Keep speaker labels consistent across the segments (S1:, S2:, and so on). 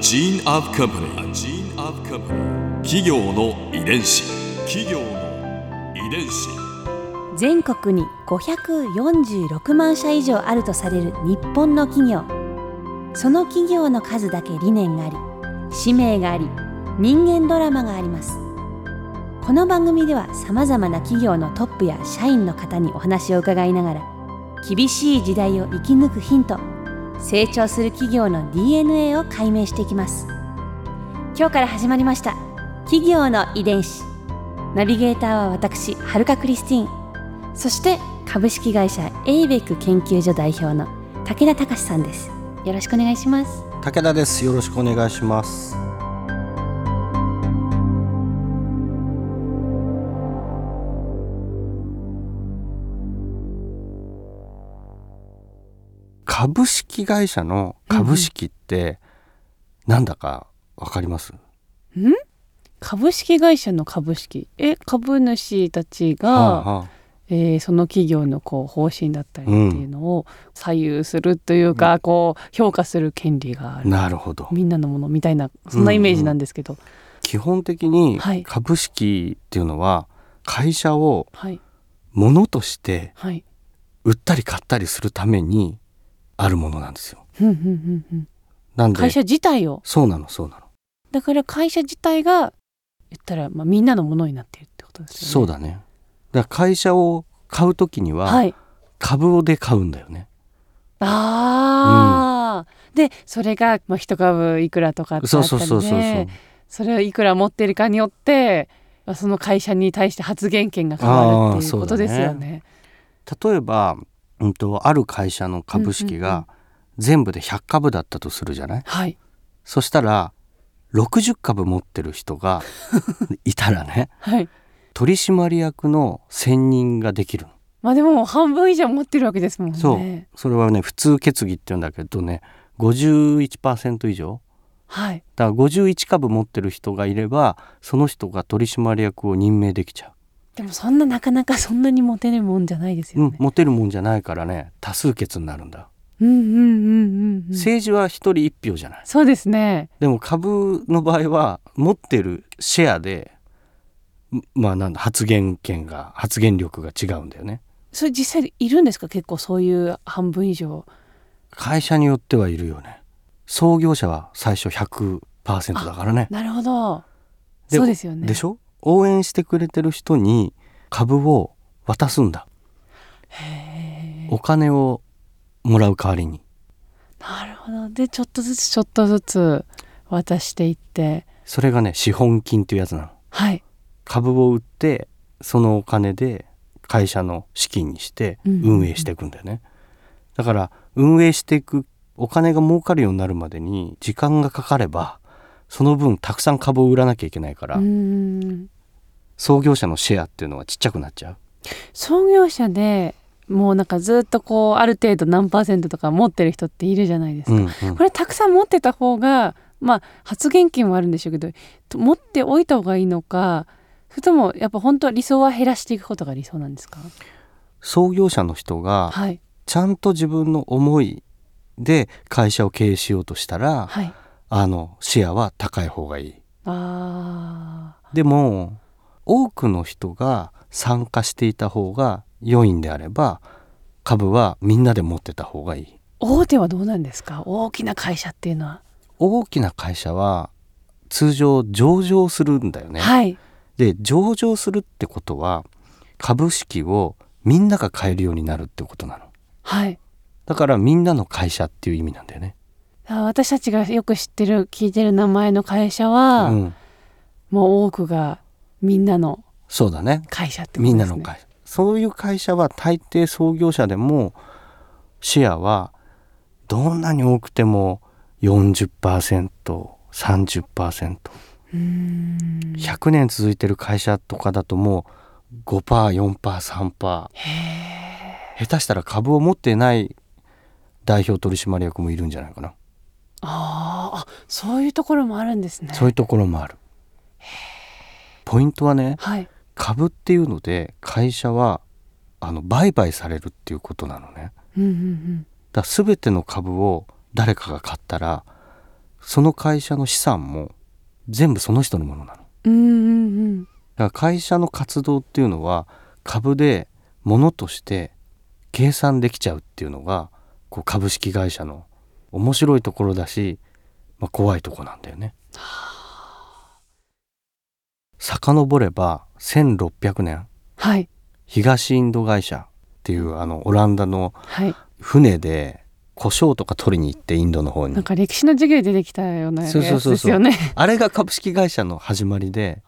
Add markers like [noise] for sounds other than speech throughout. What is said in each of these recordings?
S1: gene of company. A gene of company. 企業の遺伝子。企業の遺伝子。
S2: 全国に546万社以上あるとされる日本の企業その企業の数だけ理念があり使命があり人間ドラマがありますこの番組ではさまざまな企業のトップや社員の方にお話を伺いながら厳しい時代を生き抜くヒント成長する企業の DNA を解明していきます。今日から始まりました。企業の遺伝子。ナビゲーターは私はるかクリスティン。そして株式会社エイベック研究所代表の武田隆さんです。よろしくお願いします。
S3: 武田です。よろしくお願いします。株式会社の株式ってなんだかわかります、
S4: 株式会社の株式？え株主たちが、
S3: はあはあ。
S4: えーその企業のこう方針だったりっていうのを左右するというか、こう評価する権利がある。
S3: なるほど。
S4: みんなのものみたいなそんなイメージなんですけど、
S3: 基本的に
S4: はい。
S3: 株式っていうのは会社を
S4: はい。
S3: ものとして
S4: はい。
S3: 売ったり買ったりするためにあるものなんですよ。なんで？
S4: 会社自体を？
S3: そうなのそうなの。
S4: だから会社自体が言ったら、まあ、みんなのものになっているってことですよね。
S3: そうだね。だから会社を買うときには
S4: はい
S3: 株をで買うんだよね。
S4: ああ、でそれが、まあ、一株いくらとかってあ
S3: そう
S4: ったり
S3: そうそうそうそう。
S4: でそれをいくら持ってるかによってまあその会社に対して発言権が変わるっていうことですよね。
S3: 例えば、うんとある会社の株式
S4: うんうんうん
S3: が全部で100株だったとするじゃない？
S4: はい
S3: そしたら60株持ってる人が [laughs] いたらね
S4: はい。
S3: 取締役の選任ができるの。
S4: まあでも半分以上持ってるわけですもんね。
S3: そうそれはね普通決議って言うんだけどね51%以上
S4: はい。
S3: だから51株持ってる人がいればその人が取締役を任命できちゃ
S4: でもそんななかなかそんなに持てるもんじゃないです
S3: う、う
S4: よね。
S3: ん持てるもんじゃないからね多数決になるんだ、
S4: うんうんうんうんうん。
S3: 政治は一人一票じゃない
S4: そうですね。
S3: でも株の場合は持ってるシェアでんまあなんだ発言権が発言力が違うんだよね
S4: それ実際いるんですか？結構そういう半分以上。
S3: 会社によってはいるよね創業者は最初100%だからね
S4: なるほど。
S3: で
S4: そうですよね。
S3: でしょ？応援してくれてる人に株を渡すんだお金をもらう代わりに
S4: なるほど。でちょっとずつちょっとずつ渡していって。
S3: それがね資本金っていうやつなの
S4: はい。
S3: 株を売ってそのお金で会社の資金にして
S4: うんうんうん
S3: 運営していくんだよね、だから運営していくお金が儲かるようになるまでに時間がかかればその分たくさん株を売らなきゃいけないから。創業者のシェアっていうのはちっちゃくなっちゃう？
S4: 創業者でもうなんかずっとこうある程度何パーセントとか持ってる人っているじゃないですか。
S3: うんうん。
S4: これたくさん持ってた方がまあ発言権はあるんでしょうけどと持っておいた方がいいのかそれともやっぱ本当は理想は減らしていくことが理想なんですか？
S3: 創業者の人が
S4: はい。
S3: ちゃんと自分の思いで会社を経営しようとしたら、
S4: はい
S3: あのシェアは高い方がいい。
S4: あ
S3: でも多くの人が参加していた方が良いんであれば株はみんなで持ってた方がいい。
S4: ー大手はどうなんですか？大きな会社っていうのは、
S3: 大きな会社は通常上場するんだよね、
S4: はい。
S3: で上場するってことは株式をみんなが買えるようになるってことなの。
S4: はい。
S3: だからみんなの会社っていう意味なんだよね、
S4: あ私たちがよく知ってる聞いてる名前の会社は、
S3: うん、
S4: もう多くがみんなの
S3: そうだね。
S4: 会社ってことですね。
S3: みんなの会社。そういう会社は大抵創業者でもシェアはどんなに多くても 40%30%100
S4: うーん。
S3: 年続いてる会社とかだともう 5%4%3%
S4: へー。
S3: 下手したら株を持ってない代表取締役もいるんじゃないかな、
S4: あーあそういうところもあるんですね。
S3: そういうところもある。ポイントはね
S4: はい。
S3: 株っていうので会社はあの売買されるっていうことなのね。
S4: うんうんうん。
S3: だ全ての株を誰かが買ったらその会社の資産も全部その人のものなの。
S4: うんうん。
S3: だから会社の活動っていうのは株で物として計算できちゃうっていうのがこう株式会社の面白いところだし、まあ、怖いとこなんだよね。遡れば1600年。
S4: はい。
S3: 東インド会社っていうあのオランダの
S4: はい。
S3: 船で胡椒とか取りに行ってインドの方に。
S4: なんか歴史の授業で出てきたようなやつ
S3: そうそうそうそう。
S4: ですよね
S3: あれが株式会社の始まりで。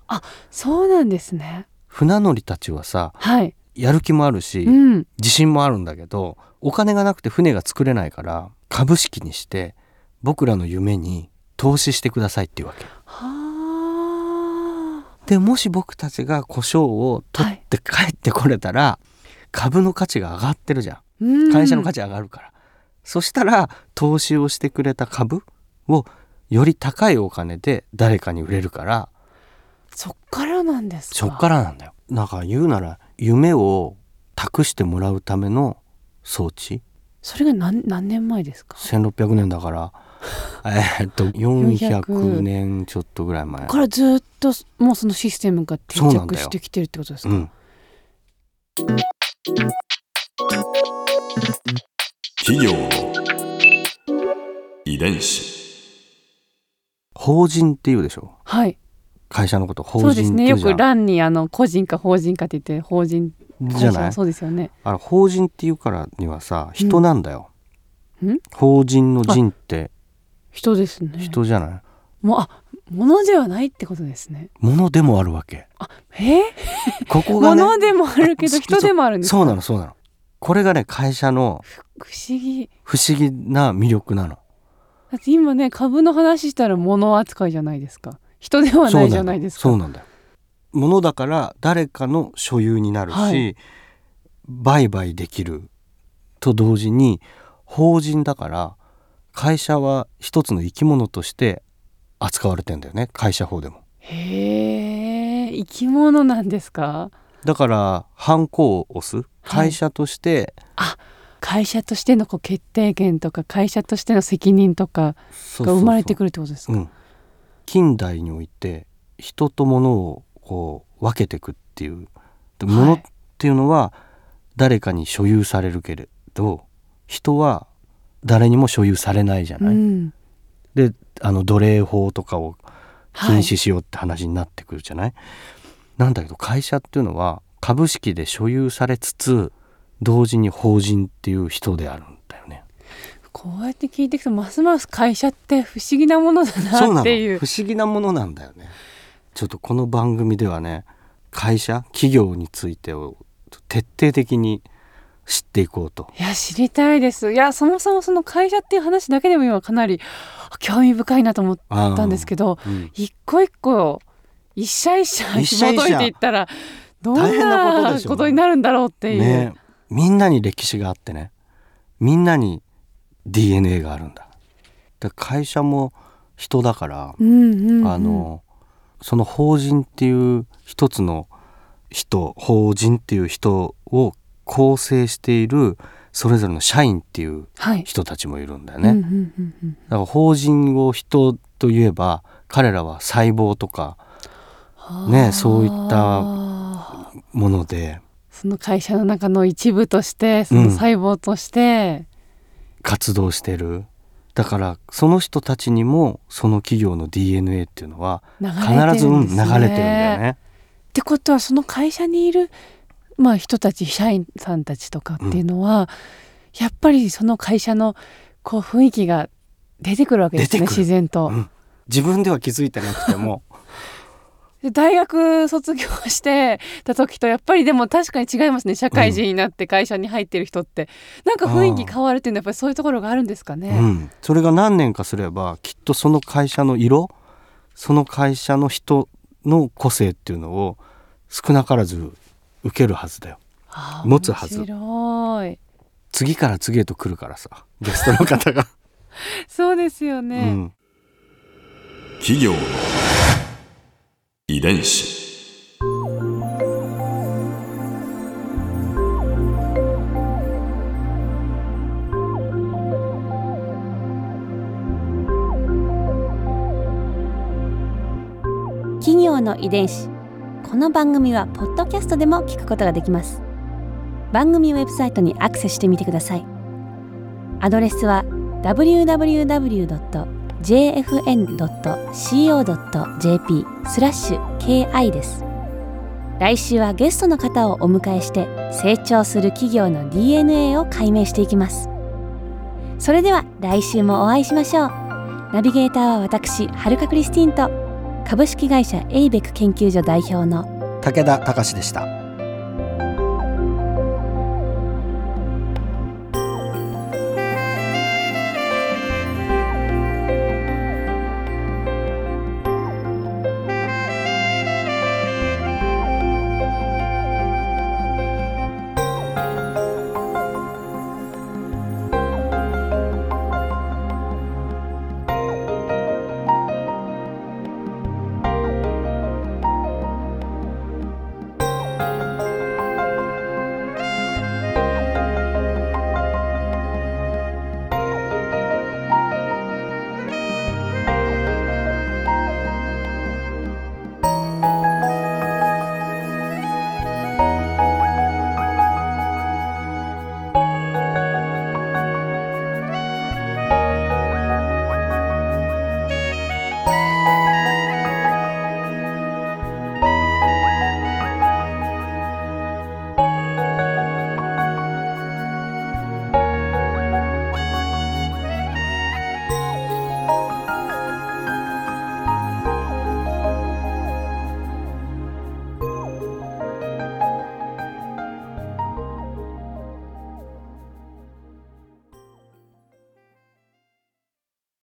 S4: そうなんですね。
S3: 船乗りたちはさ
S4: はい。
S3: やる気もあるし、
S4: うん。
S3: 自信もあるんだけどお金がなくて船が作れないから株式にして僕らの夢に投資してくださいっていうわけ。
S4: は
S3: でもし僕たちが胡椒を取って帰ってこれたら、株の価値が上がってるじゃん。
S4: うん。
S3: 会社の価値上がるから、そしたら投資をしてくれた株をより高いお金で誰かに売れるから
S4: そっからなんですか？
S3: そっからなんだよ。なんか言うなら夢を託してもらうための装置
S4: それが何何年前ですか
S3: ？1600年だから。[laughs] えーっと400年ちょっとぐらい前。
S4: からずっともうそのシステムが定着してきてるってことですか、
S3: うん
S1: 企業の遺伝子。
S3: 法人っていうでしょ？
S4: はい。
S3: 会社のこと
S4: そ
S3: 法
S4: うですねよ
S3: 人っていうじゃん、
S4: く欄にあの個人か法人かって言って法人
S3: じゃない？
S4: そうですよね。
S3: あれ法人っていうからにはさ人なんだよ、
S4: ん？
S3: 法人の人って。
S4: 人ですね。
S3: 人じゃない？
S4: もうあ物ではないってことですね。
S3: 物でもあるわけ。
S4: え？
S3: ここがね
S4: 物でもあるけど
S3: あ
S4: 人でもあるんですか？
S3: そうなのそうなの。これがね会社の
S4: 不思議。
S3: 不思議な魅力なの。
S4: だって今ね株の話したら物扱いじゃないですか。人ではないじゃないですか。
S3: そうなんだよ物だから誰かの所有になるし、
S4: はい。
S3: 売買できると同時に法人だから会社は一つの生き物として扱われてんだよね。会社法でも。
S4: へえ生き物なんですか？
S3: だからハンコを押す。
S4: はい。
S3: 会社として、
S4: 会社としてのこう決定権とか会社としての責任とかが生まれてく
S3: る
S4: るってことですか？
S3: うん、近代において人と物をこう分けていくっていうで
S4: はい
S3: 物っていうのは誰かに所有されるけれど人は誰にも所有されないじゃない。
S4: うん
S3: であの奴隷法とかを禁
S4: はい
S3: 止しようって話になってくるじゃない、なんだけど会社っていうのは株式で所有されつつ同時に法人っていう人であるんだよね。
S4: こうやって聞いていくとますます会社って不思議なものだ
S3: な
S4: っていう
S3: 不思議なものなんだよね。ちょっとこの番組ではね会社企業についてを徹底的に知っていこうと。
S4: いや知りたいです。いやそもそもその会社っていう話だけでも今かなりあ興味深いなと思ったんですけど
S3: うん。
S4: 一個一個一社一社
S3: 一社一社。
S4: 紐解いていったらどん
S3: なこと
S4: になるんだろうっていう、
S3: ね。みんなに歴史があってね。みんなに DNA があるんだ。で会社も人だから、
S4: うんうんうん。
S3: あのその法人っていう一つの人法人っていう人を構成しているそれぞれの社員っていう
S4: はい。
S3: 人たちもいるんだよね。
S4: うんうんうんうん。
S3: だから法人を人といえば彼らは細胞とかねそういったもので。
S4: その会社の中の一部としてその細胞として、
S3: 活動してるだからその人たちにもその企業の DNA っていうのは必ず流れてるんだよね。
S4: ってことはその会社にいる、まあ、人たち社員さんたちとかっていうのは、やっぱりその会社のこう雰囲気が出てくるわけですね自然と。
S3: うん自分では気づいてなくても
S4: で大学卒業してた時とやっぱりでも確かに違いますね。社会人になって会社に入ってる人って、なんか雰囲気変わるっていうのはやっぱりそういうところがあるんですかね。
S3: うん、それが何年かすればきっとその会社の色その会社の人の個性っていうのを少なからず受けるはずだよ。持つはず。
S4: 面白い。
S3: 次から次へと来るからさ。ゲストの方が、[laughs]
S4: そうですよ
S3: う
S4: ね。
S3: ん、
S1: 企業の遺伝子。
S2: 企業の遺伝子。この番組はポッドキャストでも聞くことができます。番組ウェブサイトにアクセスしてみてください。アドレスは www. jfn.co.jp スラッシュ KI です。来週はゲストの方をお迎えして成長する企業の DNA を解明していきます。それでは来週もお会いしましょう。ナビゲーターは私はるかクリスティンと株式会社エイベック研究所代表の
S5: 武田隆でした。